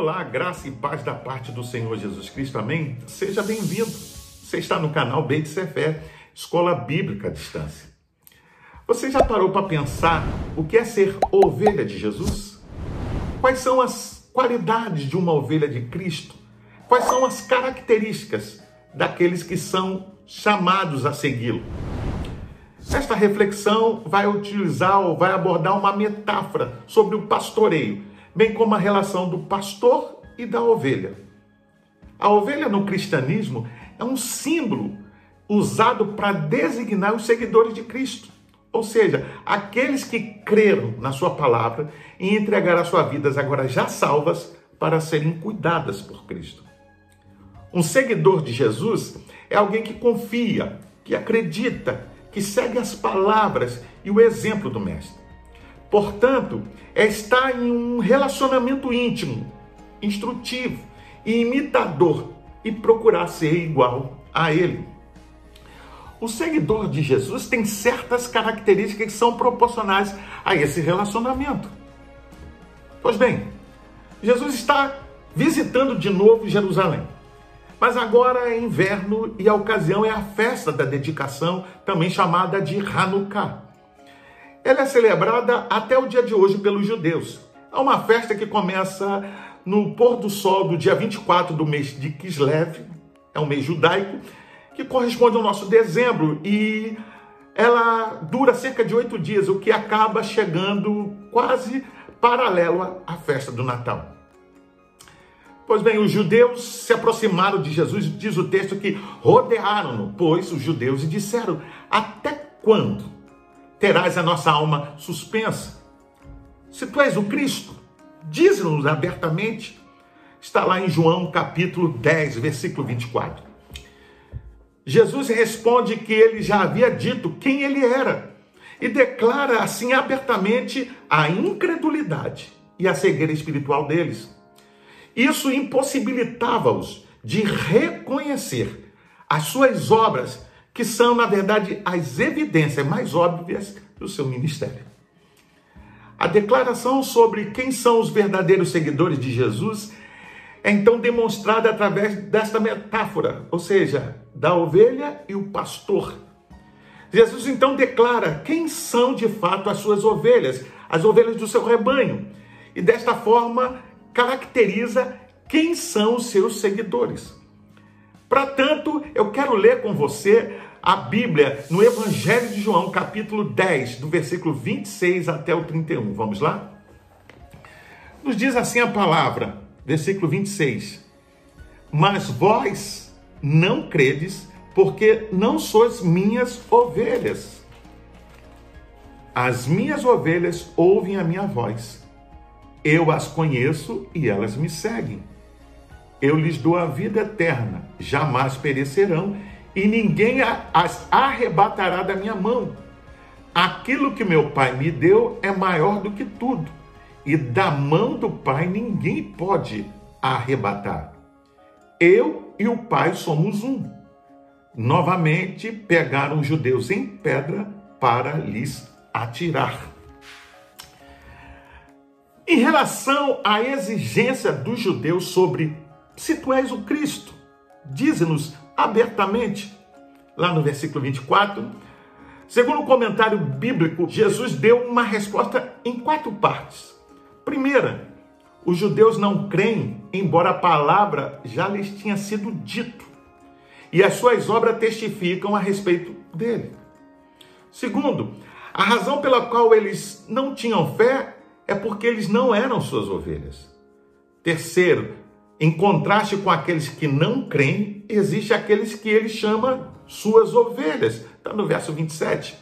Olá, graça e paz da parte do Senhor Jesus Cristo, amém? Seja bem-vindo. Você está no canal Beit Sefer, Escola Bíblica à Distância. Você já parou para pensar o que é ser ovelha de Jesus? Quais são as qualidades de uma ovelha de Cristo? Quais são as características daqueles que são chamados a segui-lo? Esta reflexão vai utilizar ou vai abordar uma metáfora sobre o pastoreio bem como a relação do pastor e da ovelha. A ovelha no cristianismo é um símbolo usado para designar os seguidores de Cristo, ou seja, aqueles que creram na sua palavra e entregaram as suas vidas agora já salvas para serem cuidadas por Cristo. Um seguidor de Jesus é alguém que confia, que acredita, que segue as palavras e o exemplo do Mestre. Portanto, é estar em um relacionamento íntimo, instrutivo e imitador e procurar ser igual a ele. O seguidor de Jesus tem certas características que são proporcionais a esse relacionamento. Pois bem, Jesus está visitando de novo Jerusalém. Mas agora é inverno e a ocasião é a festa da dedicação, também chamada de Hanukkah. Ela é celebrada até o dia de hoje pelos judeus. É uma festa que começa no pôr do sol do dia 24 do mês de Kislev, é um mês judaico, que corresponde ao nosso dezembro e ela dura cerca de oito dias, o que acaba chegando quase paralelo à festa do Natal. Pois bem, os judeus se aproximaram de Jesus, diz o texto que rodearam-no, pois os judeus disseram: Até quando? Terás a nossa alma suspensa. Se tu és o Cristo, diz-nos abertamente. Está lá em João capítulo 10, versículo 24. Jesus responde que ele já havia dito quem ele era e declara assim abertamente a incredulidade e a cegueira espiritual deles. Isso impossibilitava-os de reconhecer as suas obras que são, na verdade, as evidências mais óbvias do seu ministério. A declaração sobre quem são os verdadeiros seguidores de Jesus é então demonstrada através desta metáfora, ou seja, da ovelha e o pastor. Jesus então declara quem são de fato as suas ovelhas, as ovelhas do seu rebanho, e desta forma caracteriza quem são os seus seguidores. Para tanto, eu quero ler com você a Bíblia no Evangelho de João, capítulo 10, do versículo 26 até o 31. Vamos lá? Nos diz assim a palavra, versículo 26. Mas vós não credes, porque não sois minhas ovelhas. As minhas ovelhas ouvem a minha voz. Eu as conheço e elas me seguem. Eu lhes dou a vida eterna, jamais perecerão e ninguém as arrebatará da minha mão. Aquilo que meu Pai me deu é maior do que tudo, e da mão do Pai ninguém pode arrebatar. Eu e o Pai somos um. Novamente pegaram os judeus em pedra para lhes atirar. Em relação à exigência dos judeus sobre se tu és o Cristo, diz-nos abertamente, lá no versículo 24. Segundo o comentário bíblico, Jesus deu uma resposta em quatro partes. Primeira, os judeus não creem, embora a palavra já lhes tinha sido dito, e as suas obras testificam a respeito dele. Segundo, a razão pela qual eles não tinham fé é porque eles não eram suas ovelhas. Terceiro, em contraste com aqueles que não creem, existe aqueles que ele chama suas ovelhas. Está no verso 27.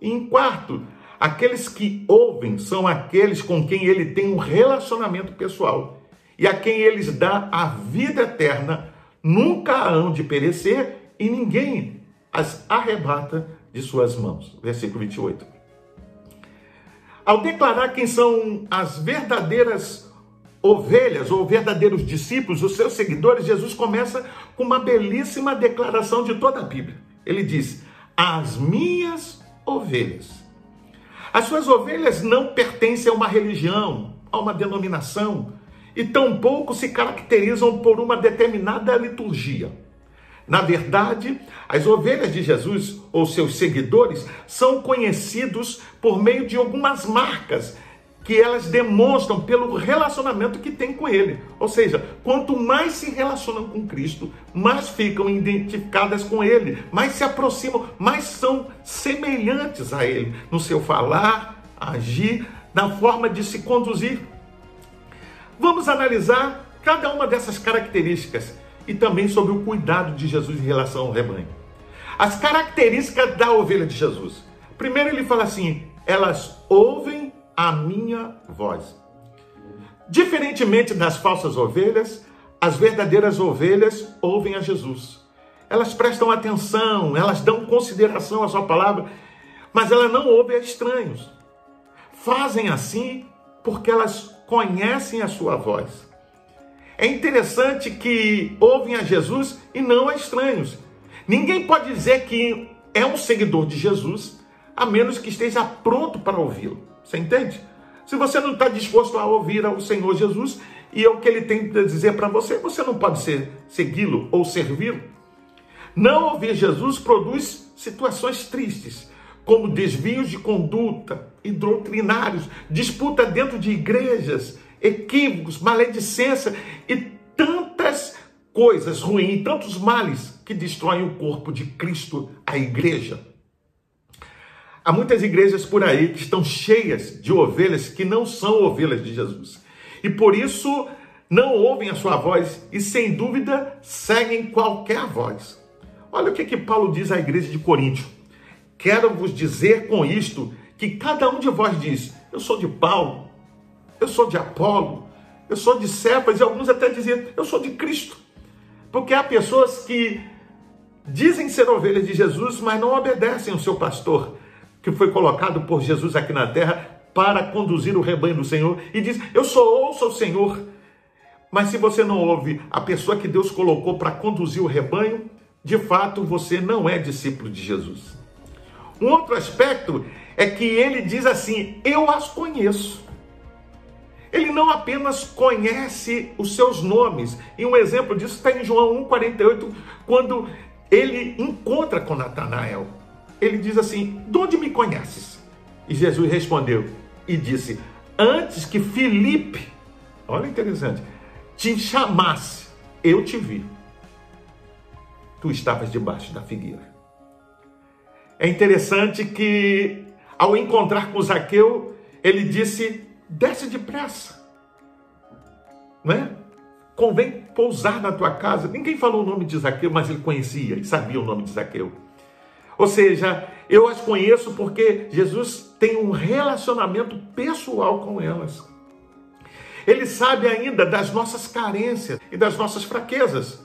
E em quarto, aqueles que ouvem são aqueles com quem ele tem um relacionamento pessoal e a quem eles dá a vida eterna, nunca hão de perecer e ninguém as arrebata de suas mãos. Versículo 28. Ao declarar quem são as verdadeiras ovelhas ou verdadeiros discípulos, os seus seguidores, Jesus começa com uma belíssima declaração de toda a Bíblia. Ele diz: As minhas ovelhas. As suas ovelhas não pertencem a uma religião, a uma denominação, e tampouco se caracterizam por uma determinada liturgia. Na verdade, as ovelhas de Jesus ou seus seguidores são conhecidos por meio de algumas marcas que elas demonstram pelo relacionamento que tem com ele. Ou seja, quanto mais se relacionam com Cristo, mais ficam identificadas com ele, mais se aproximam, mais são semelhantes a ele no seu falar, agir, na forma de se conduzir. Vamos analisar cada uma dessas características e também sobre o cuidado de Jesus em relação ao rebanho. As características da ovelha de Jesus. Primeiro ele fala assim: elas ouvem a minha voz. Diferentemente das falsas ovelhas, as verdadeiras ovelhas ouvem a Jesus. Elas prestam atenção, elas dão consideração à sua palavra, mas elas não ouvem a estranhos. Fazem assim porque elas conhecem a sua voz. É interessante que ouvem a Jesus e não a estranhos. Ninguém pode dizer que é um seguidor de Jesus a menos que esteja pronto para ouvi-lo. Você entende? Se você não está disposto a ouvir ao Senhor Jesus e é o que ele tem a dizer para você, você não pode ser, segui-lo ou servi-lo. Não ouvir Jesus produz situações tristes, como desvios de conduta e doutrinários, disputa dentro de igrejas, equívocos, maledicência e tantas coisas ruins, tantos males que destroem o corpo de Cristo, a igreja. Há muitas igrejas por aí que estão cheias de ovelhas que não são ovelhas de Jesus. E por isso não ouvem a sua voz e, sem dúvida, seguem qualquer voz. Olha o que, que Paulo diz à igreja de Coríntio. Quero vos dizer com isto que cada um de vós diz: Eu sou de Paulo, eu sou de Apolo, eu sou de Cefas, e alguns até diziam: Eu sou de Cristo. Porque há pessoas que dizem ser ovelhas de Jesus, mas não obedecem ao seu pastor que foi colocado por Jesus aqui na terra para conduzir o rebanho do Senhor e diz: Eu sou ouço ao Senhor. Mas se você não ouve a pessoa que Deus colocou para conduzir o rebanho, de fato você não é discípulo de Jesus. Um outro aspecto é que ele diz assim: Eu as conheço. Ele não apenas conhece os seus nomes, e um exemplo disso está em João 1,48, quando ele encontra com Natanael ele diz assim: De onde me conheces? E Jesus respondeu e disse: Antes que Filipe, olha interessante, te chamasse, eu te vi. Tu estavas debaixo da figueira. É interessante que, ao encontrar com Zaqueu, ele disse: Desce depressa. Não é? Convém pousar na tua casa. Ninguém falou o nome de Zaqueu, mas ele conhecia e sabia o nome de Zaqueu. Ou seja, eu as conheço porque Jesus tem um relacionamento pessoal com elas. Ele sabe ainda das nossas carências e das nossas fraquezas.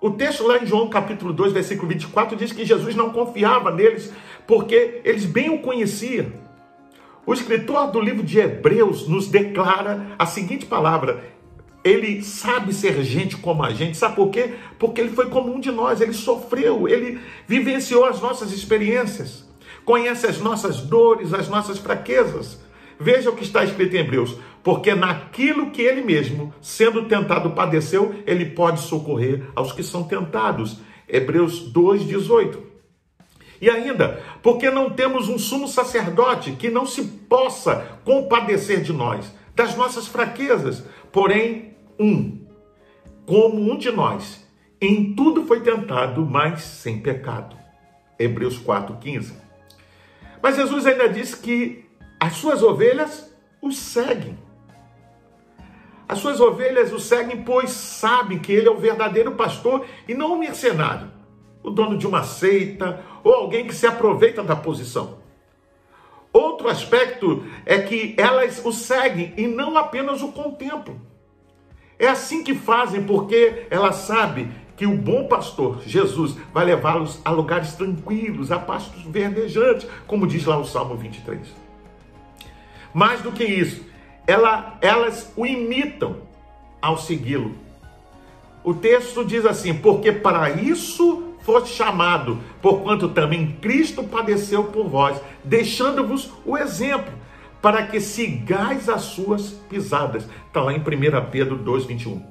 O texto lá em João capítulo 2, versículo 24 diz que Jesus não confiava neles porque eles bem o conheciam. O escritor do livro de Hebreus nos declara a seguinte palavra: ele sabe ser gente como a gente. Sabe por quê? Porque ele foi como um de nós, ele sofreu, ele vivenciou as nossas experiências, conhece as nossas dores, as nossas fraquezas. Veja o que está escrito em Hebreus: porque naquilo que ele mesmo, sendo tentado, padeceu, ele pode socorrer aos que são tentados. Hebreus 2,18. E ainda, porque não temos um sumo sacerdote que não se possa compadecer de nós, das nossas fraquezas, porém um, como um de nós, em tudo foi tentado, mas sem pecado. Hebreus 4,15. Mas Jesus ainda diz que as suas ovelhas os seguem. As suas ovelhas o seguem, pois sabem que ele é o verdadeiro pastor e não o mercenário, o dono de uma seita ou alguém que se aproveita da posição. Outro aspecto é que elas o seguem e não apenas o contemplam. É assim que fazem, porque ela sabe que o bom pastor, Jesus, vai levá-los a lugares tranquilos, a pastos verdejantes, como diz lá o Salmo 23. Mais do que isso, ela, elas o imitam ao segui-lo. O texto diz assim: porque para isso foste chamado, porquanto também Cristo padeceu por vós, deixando-vos o exemplo, para que sigais as suas pisadas. Está lá em 1 Pedro 2,21.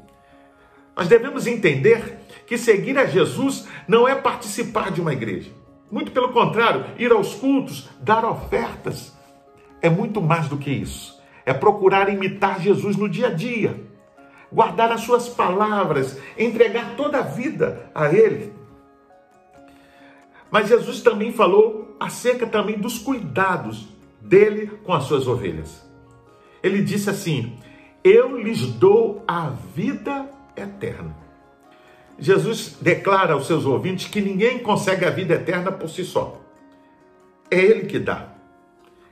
Nós devemos entender que seguir a Jesus não é participar de uma igreja. Muito pelo contrário, ir aos cultos, dar ofertas, é muito mais do que isso. É procurar imitar Jesus no dia a dia, guardar as suas palavras, entregar toda a vida a Ele. Mas Jesus também falou acerca também dos cuidados dele com as suas ovelhas. Ele disse assim: Eu lhes dou a vida eterna. Jesus declara aos seus ouvintes que ninguém consegue a vida eterna por si só. É Ele que dá.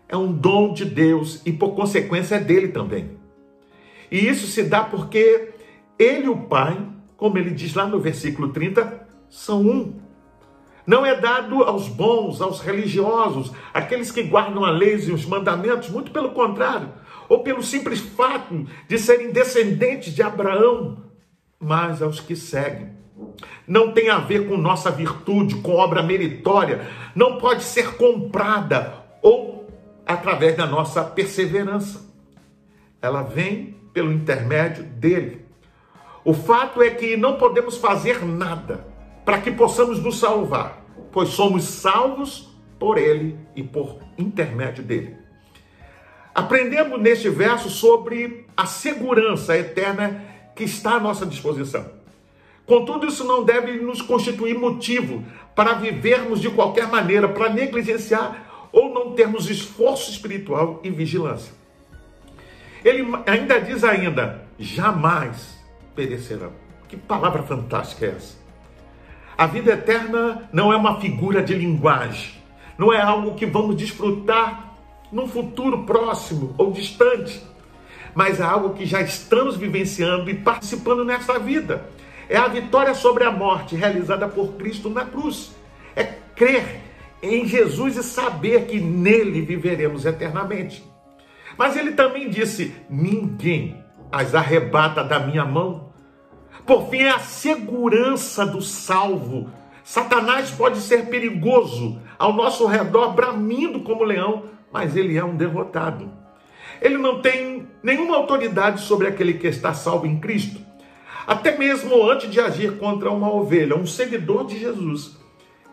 É um dom de Deus e, por consequência, é dele também. E isso se dá porque Ele e o Pai, como ele diz lá no versículo 30, são um. Não é dado aos bons, aos religiosos, aqueles que guardam a lei e os mandamentos, muito pelo contrário, ou pelo simples fato de serem descendentes de Abraão, mas aos que seguem. Não tem a ver com nossa virtude, com obra meritória, não pode ser comprada ou através da nossa perseverança. Ela vem pelo intermédio dele. O fato é que não podemos fazer nada para que possamos nos salvar, pois somos salvos por ele e por intermédio dele. Aprendemos neste verso sobre a segurança eterna que está à nossa disposição. Contudo, isso não deve nos constituir motivo para vivermos de qualquer maneira, para negligenciar ou não termos esforço espiritual e vigilância. Ele ainda diz ainda, jamais perecerão. Que palavra fantástica é essa? A vida eterna não é uma figura de linguagem, não é algo que vamos desfrutar num futuro próximo ou distante mas é algo que já estamos vivenciando e participando nessa vida. É a vitória sobre a morte realizada por Cristo na cruz. É crer em Jesus e saber que nele viveremos eternamente. Mas ele também disse: ninguém as arrebata da minha mão. Por fim, é a segurança do salvo. Satanás pode ser perigoso ao nosso redor, bramindo como leão, mas ele é um derrotado. Ele não tem nenhuma autoridade sobre aquele que está salvo em Cristo. Até mesmo antes de agir contra uma ovelha, um seguidor de Jesus,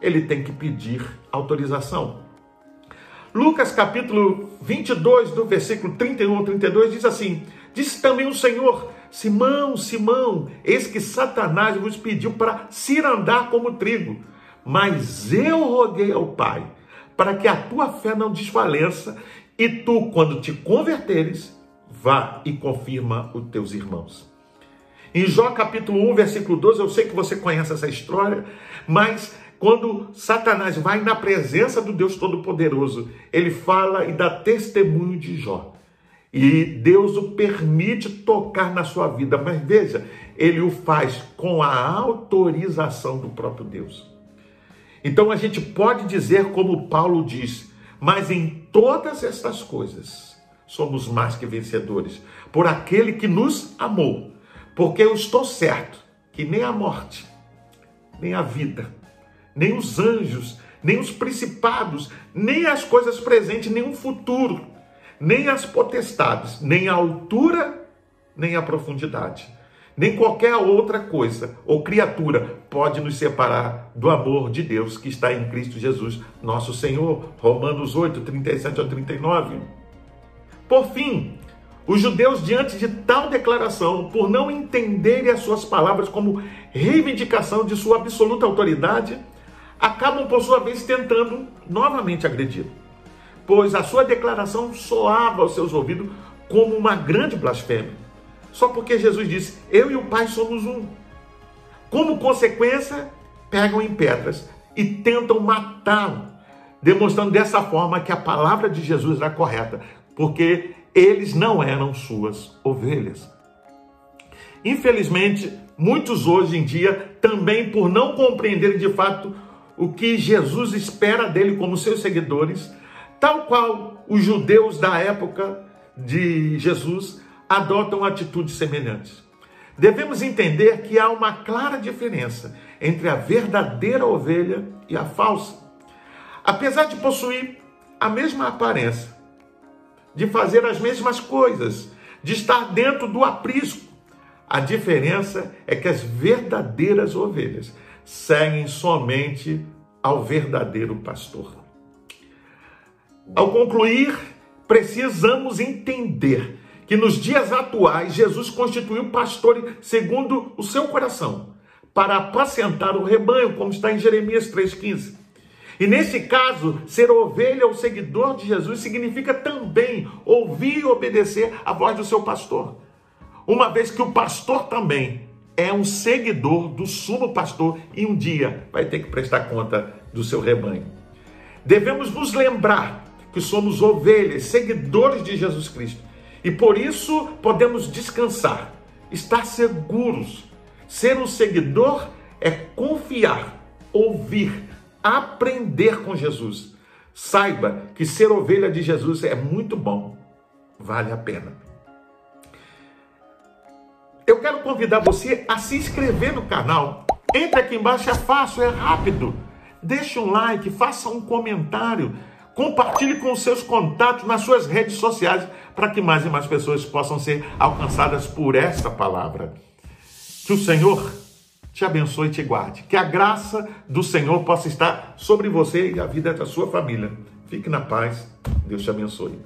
ele tem que pedir autorização. Lucas capítulo 22, do versículo 31 ao 32, diz assim: Disse também o Senhor, Simão, Simão, eis que Satanás vos pediu para se andar como trigo, mas eu roguei ao Pai para que a tua fé não desfaleça e tu, quando te converteres, vá e confirma os teus irmãos. Em Jó capítulo 1, versículo 12, eu sei que você conhece essa história, mas quando Satanás vai na presença do Deus Todo-Poderoso, ele fala e dá testemunho de Jó. E Deus o permite tocar na sua vida, mas veja, ele o faz com a autorização do próprio Deus. Então a gente pode dizer, como Paulo diz, mas em todas estas coisas somos mais que vencedores por aquele que nos amou. Porque eu estou certo que nem a morte, nem a vida, nem os anjos, nem os principados, nem as coisas presentes, nem o futuro, nem as potestades, nem a altura, nem a profundidade nem qualquer outra coisa ou criatura pode nos separar do amor de Deus que está em Cristo Jesus, nosso Senhor. Romanos 8, 37 a 39. Por fim, os judeus, diante de tal declaração, por não entenderem as suas palavras como reivindicação de sua absoluta autoridade, acabam, por sua vez, tentando novamente agredir, pois a sua declaração soava aos seus ouvidos como uma grande blasfêmia só porque Jesus disse: Eu e o Pai somos um. Como consequência, pegam em pedras e tentam matá-lo, demonstrando dessa forma que a palavra de Jesus era correta, porque eles não eram suas ovelhas. Infelizmente, muitos hoje em dia, também por não compreenderem de fato o que Jesus espera dele como seus seguidores, tal qual os judeus da época de Jesus, adotam atitudes semelhantes. Devemos entender que há uma clara diferença entre a verdadeira ovelha e a falsa. Apesar de possuir a mesma aparência, de fazer as mesmas coisas, de estar dentro do aprisco. A diferença é que as verdadeiras ovelhas seguem somente ao verdadeiro pastor. Ao concluir, precisamos entender que nos dias atuais Jesus constituiu pastor segundo o seu coração, para apacentar o rebanho, como está em Jeremias 3,15. E nesse caso, ser ovelha ou seguidor de Jesus significa também ouvir e obedecer a voz do seu pastor. Uma vez que o pastor também é um seguidor do sumo pastor e um dia vai ter que prestar conta do seu rebanho. Devemos nos lembrar que somos ovelhas, seguidores de Jesus Cristo. E por isso podemos descansar, estar seguros. Ser um seguidor é confiar, ouvir, aprender com Jesus. Saiba que ser ovelha de Jesus é muito bom, vale a pena. Eu quero convidar você a se inscrever no canal. Entre aqui embaixo, é fácil, é rápido. Deixe um like, faça um comentário, compartilhe com os seus contatos nas suas redes sociais para que mais e mais pessoas possam ser alcançadas por esta palavra. Que o Senhor te abençoe e te guarde. Que a graça do Senhor possa estar sobre você e a vida da sua família. Fique na paz. Deus te abençoe.